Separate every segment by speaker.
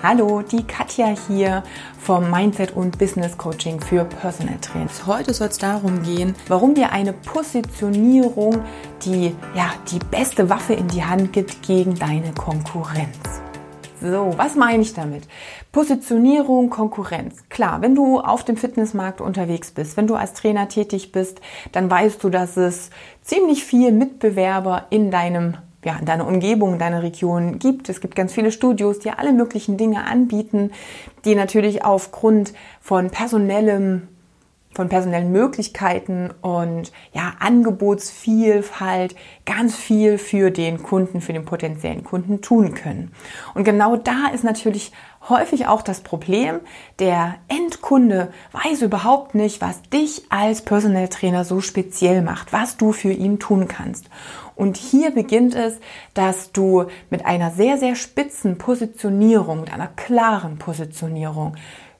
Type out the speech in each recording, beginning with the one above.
Speaker 1: Hallo, die Katja hier vom Mindset und Business Coaching für Personal Trainers. Heute soll es darum gehen, warum dir eine Positionierung die, ja, die beste Waffe in die Hand gibt gegen deine Konkurrenz. So, was meine ich damit? Positionierung, Konkurrenz. Klar, wenn du auf dem Fitnessmarkt unterwegs bist, wenn du als Trainer tätig bist, dann weißt du, dass es ziemlich viel Mitbewerber in deinem ja, in Umgebung, in deiner Region gibt. Es gibt ganz viele Studios, die alle möglichen Dinge anbieten, die natürlich aufgrund von personellem von personellen Möglichkeiten und ja, Angebotsvielfalt ganz viel für den Kunden, für den potenziellen Kunden tun können. Und genau da ist natürlich häufig auch das Problem, der Endkunde weiß überhaupt nicht, was dich als Personal Trainer so speziell macht, was du für ihn tun kannst. Und hier beginnt es, dass du mit einer sehr, sehr spitzen Positionierung, mit einer klaren Positionierung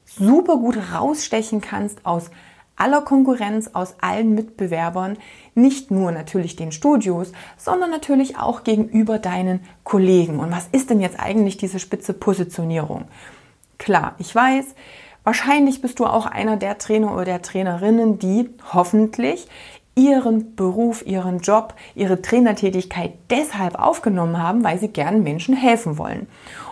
Speaker 1: super gut rausstechen kannst aus aller Konkurrenz, aus allen Mitbewerbern, nicht nur natürlich den Studios, sondern natürlich auch gegenüber deinen Kollegen. Und was ist denn jetzt eigentlich diese spitze Positionierung? Klar, ich weiß, wahrscheinlich bist du auch einer der Trainer oder der Trainerinnen, die hoffentlich ihren Beruf, ihren Job, ihre Trainertätigkeit deshalb aufgenommen haben, weil sie gern Menschen helfen wollen.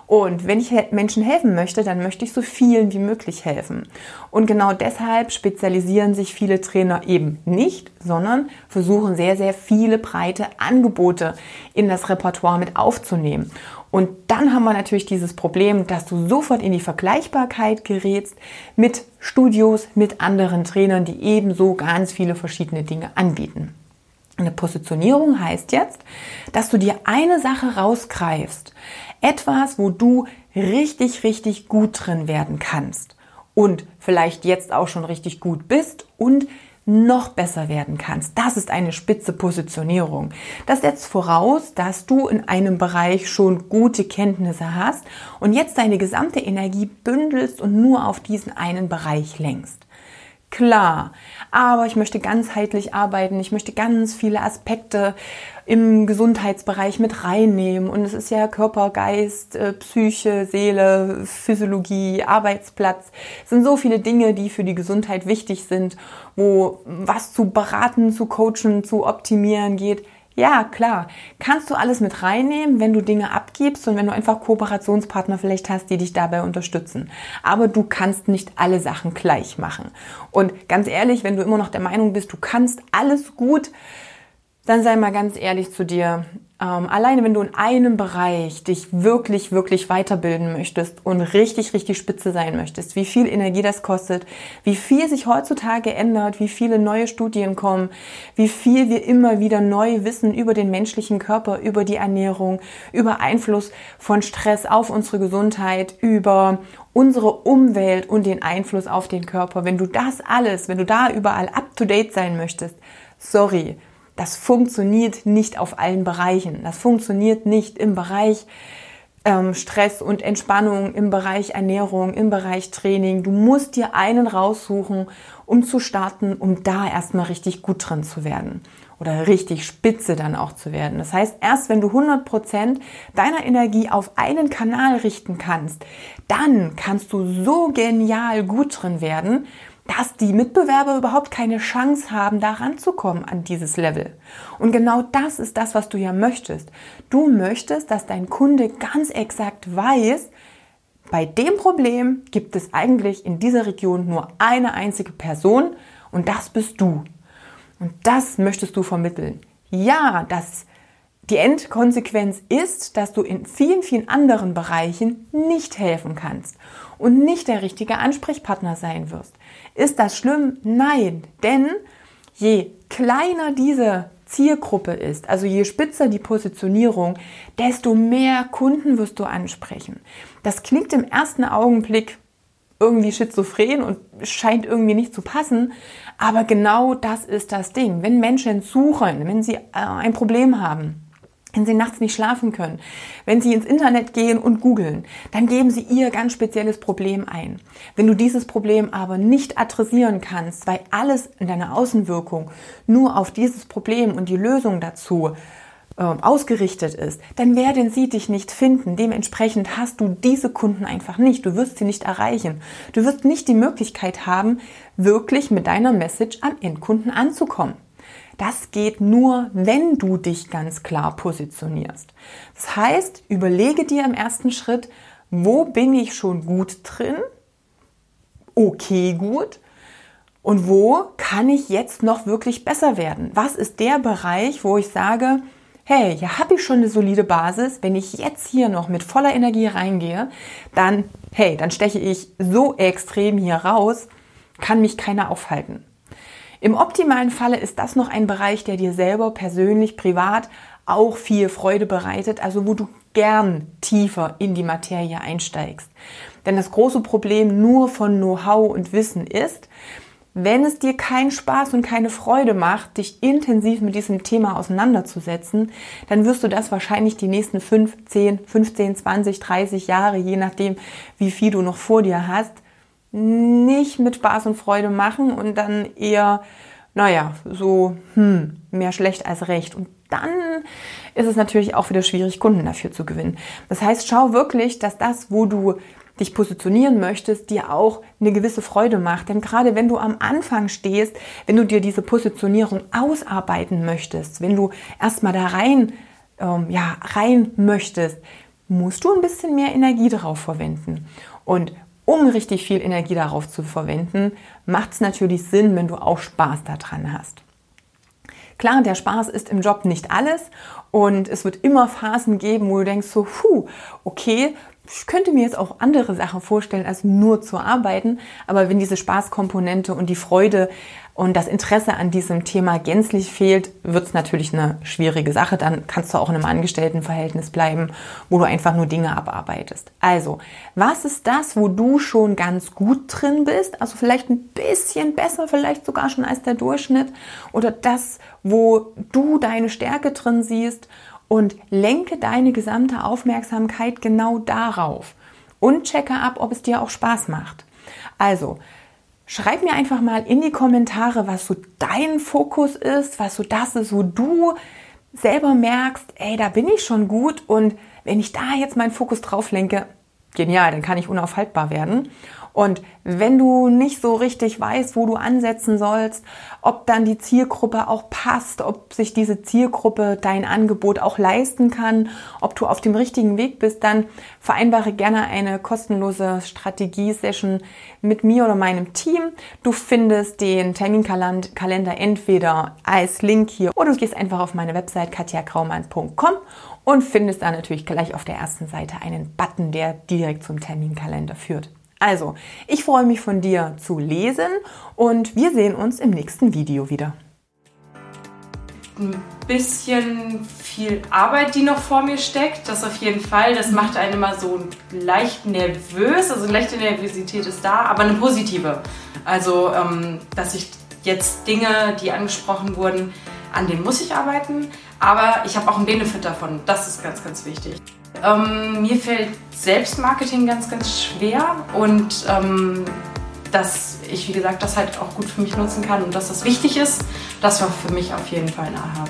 Speaker 1: Und wenn ich Menschen helfen möchte, dann möchte ich so vielen wie möglich helfen. Und genau deshalb spezialisieren sich viele Trainer eben nicht, sondern versuchen sehr, sehr viele breite Angebote in das Repertoire mit aufzunehmen. Und dann haben wir natürlich dieses Problem, dass du sofort in die Vergleichbarkeit gerätst mit Studios, mit anderen Trainern, die ebenso ganz viele verschiedene Dinge anbieten. Eine Positionierung heißt jetzt, dass du dir eine Sache rausgreifst. Etwas, wo du richtig, richtig gut drin werden kannst. Und vielleicht jetzt auch schon richtig gut bist und noch besser werden kannst. Das ist eine spitze Positionierung. Das setzt voraus, dass du in einem Bereich schon gute Kenntnisse hast und jetzt deine gesamte Energie bündelst und nur auf diesen einen Bereich lenkst. Klar, aber ich möchte ganzheitlich arbeiten, ich möchte ganz viele Aspekte im Gesundheitsbereich mit reinnehmen. Und es ist ja Körper, Geist, äh, Psyche, Seele, Physiologie, Arbeitsplatz. Es sind so viele Dinge, die für die Gesundheit wichtig sind, wo was zu beraten, zu coachen, zu optimieren geht. Ja, klar. Kannst du alles mit reinnehmen, wenn du Dinge abgibst und wenn du einfach Kooperationspartner vielleicht hast, die dich dabei unterstützen. Aber du kannst nicht alle Sachen gleich machen. Und ganz ehrlich, wenn du immer noch der Meinung bist, du kannst alles gut, dann sei mal ganz ehrlich zu dir. Ähm, alleine wenn du in einem Bereich dich wirklich, wirklich weiterbilden möchtest und richtig, richtig spitze sein möchtest, wie viel Energie das kostet, wie viel sich heutzutage ändert, wie viele neue Studien kommen, wie viel wir immer wieder neu wissen über den menschlichen Körper, über die Ernährung, über Einfluss von Stress auf unsere Gesundheit, über unsere Umwelt und den Einfluss auf den Körper. Wenn du das alles, wenn du da überall up to date sein möchtest, sorry, das funktioniert nicht auf allen Bereichen. Das funktioniert nicht im Bereich ähm, Stress und Entspannung, im Bereich Ernährung, im Bereich Training. Du musst dir einen raussuchen, um zu starten, um da erstmal richtig gut drin zu werden oder richtig spitze dann auch zu werden. Das heißt, erst wenn du 100 Prozent deiner Energie auf einen Kanal richten kannst, dann kannst du so genial gut drin werden, dass die Mitbewerber überhaupt keine Chance haben, da ranzukommen an dieses Level. Und genau das ist das, was du ja möchtest. Du möchtest, dass dein Kunde ganz exakt weiß, bei dem Problem gibt es eigentlich in dieser Region nur eine einzige Person und das bist du. Und das möchtest du vermitteln. Ja, das die Endkonsequenz ist, dass du in vielen, vielen anderen Bereichen nicht helfen kannst und nicht der richtige Ansprechpartner sein wirst. Ist das schlimm? Nein, denn je kleiner diese Zielgruppe ist, also je spitzer die Positionierung, desto mehr Kunden wirst du ansprechen. Das klingt im ersten Augenblick irgendwie schizophren und scheint irgendwie nicht zu passen. Aber genau das ist das Ding. Wenn Menschen suchen, wenn sie äh, ein Problem haben, wenn Sie nachts nicht schlafen können, wenn Sie ins Internet gehen und googeln, dann geben Sie Ihr ganz spezielles Problem ein. Wenn du dieses Problem aber nicht adressieren kannst, weil alles in deiner Außenwirkung nur auf dieses Problem und die Lösung dazu äh, ausgerichtet ist, dann werden sie dich nicht finden. Dementsprechend hast du diese Kunden einfach nicht. Du wirst sie nicht erreichen. Du wirst nicht die Möglichkeit haben, wirklich mit deiner Message am Endkunden anzukommen. Das geht nur, wenn du dich ganz klar positionierst. Das heißt, überlege dir im ersten Schritt, wo bin ich schon gut drin? Okay gut. Und wo kann ich jetzt noch wirklich besser werden? Was ist der Bereich, wo ich sage, hey, hier habe ich schon eine solide Basis. Wenn ich jetzt hier noch mit voller Energie reingehe, dann, hey, dann steche ich so extrem hier raus, kann mich keiner aufhalten. Im optimalen Falle ist das noch ein Bereich, der dir selber persönlich, privat auch viel Freude bereitet, also wo du gern tiefer in die Materie einsteigst. Denn das große Problem nur von Know-how und Wissen ist, wenn es dir keinen Spaß und keine Freude macht, dich intensiv mit diesem Thema auseinanderzusetzen, dann wirst du das wahrscheinlich die nächsten 5, 10, 15, 20, 30 Jahre, je nachdem, wie viel du noch vor dir hast, nicht mit Spaß und Freude machen und dann eher, naja, so, hm, mehr schlecht als recht. Und dann ist es natürlich auch wieder schwierig, Kunden dafür zu gewinnen. Das heißt, schau wirklich, dass das, wo du dich positionieren möchtest, dir auch eine gewisse Freude macht. Denn gerade wenn du am Anfang stehst, wenn du dir diese Positionierung ausarbeiten möchtest, wenn du erstmal da rein, ähm, ja, rein möchtest, musst du ein bisschen mehr Energie darauf verwenden. Und um richtig viel Energie darauf zu verwenden, macht es natürlich Sinn, wenn du auch Spaß daran hast. Klar, der Spaß ist im Job nicht alles und es wird immer Phasen geben, wo du denkst so, puh, okay, ich könnte mir jetzt auch andere Sachen vorstellen, als nur zu arbeiten. Aber wenn diese Spaßkomponente und die Freude und das Interesse an diesem Thema gänzlich fehlt, wird es natürlich eine schwierige Sache. Dann kannst du auch in einem Angestelltenverhältnis bleiben, wo du einfach nur Dinge abarbeitest. Also, was ist das, wo du schon ganz gut drin bist? Also vielleicht ein bisschen besser, vielleicht sogar schon als der Durchschnitt. Oder das, wo du deine Stärke drin siehst und lenke deine gesamte Aufmerksamkeit genau darauf und checke ab, ob es dir auch Spaß macht. Also, schreib mir einfach mal in die Kommentare, was so dein Fokus ist, was so das ist, wo du selber merkst, ey, da bin ich schon gut und wenn ich da jetzt meinen Fokus drauf lenke, genial, dann kann ich unaufhaltbar werden. Und wenn du nicht so richtig weißt, wo du ansetzen sollst, ob dann die Zielgruppe auch passt, ob sich diese Zielgruppe dein Angebot auch leisten kann, ob du auf dem richtigen Weg bist, dann vereinbare gerne eine kostenlose Strategie-Session mit mir oder meinem Team. Du findest den Terminkalender entweder als Link hier oder du gehst einfach auf meine Website katjakraumann.com und findest da natürlich gleich auf der ersten Seite einen Button, der direkt zum Terminkalender führt. Also, ich freue mich von dir zu lesen und wir sehen uns im nächsten Video wieder.
Speaker 2: Ein bisschen viel Arbeit, die noch vor mir steckt, das auf jeden Fall. Das macht einen immer so leicht nervös, also eine leichte Nervosität ist da, aber eine positive. Also, ähm, dass ich jetzt Dinge, die angesprochen wurden, an denen muss ich arbeiten, aber ich habe auch einen Benefit davon. Das ist ganz, ganz wichtig. Ähm, mir fällt Selbstmarketing ganz, ganz schwer und ähm, dass ich, wie gesagt, das halt auch gut für mich nutzen kann und dass das wichtig ist, das war für mich auf jeden Fall ein Aha.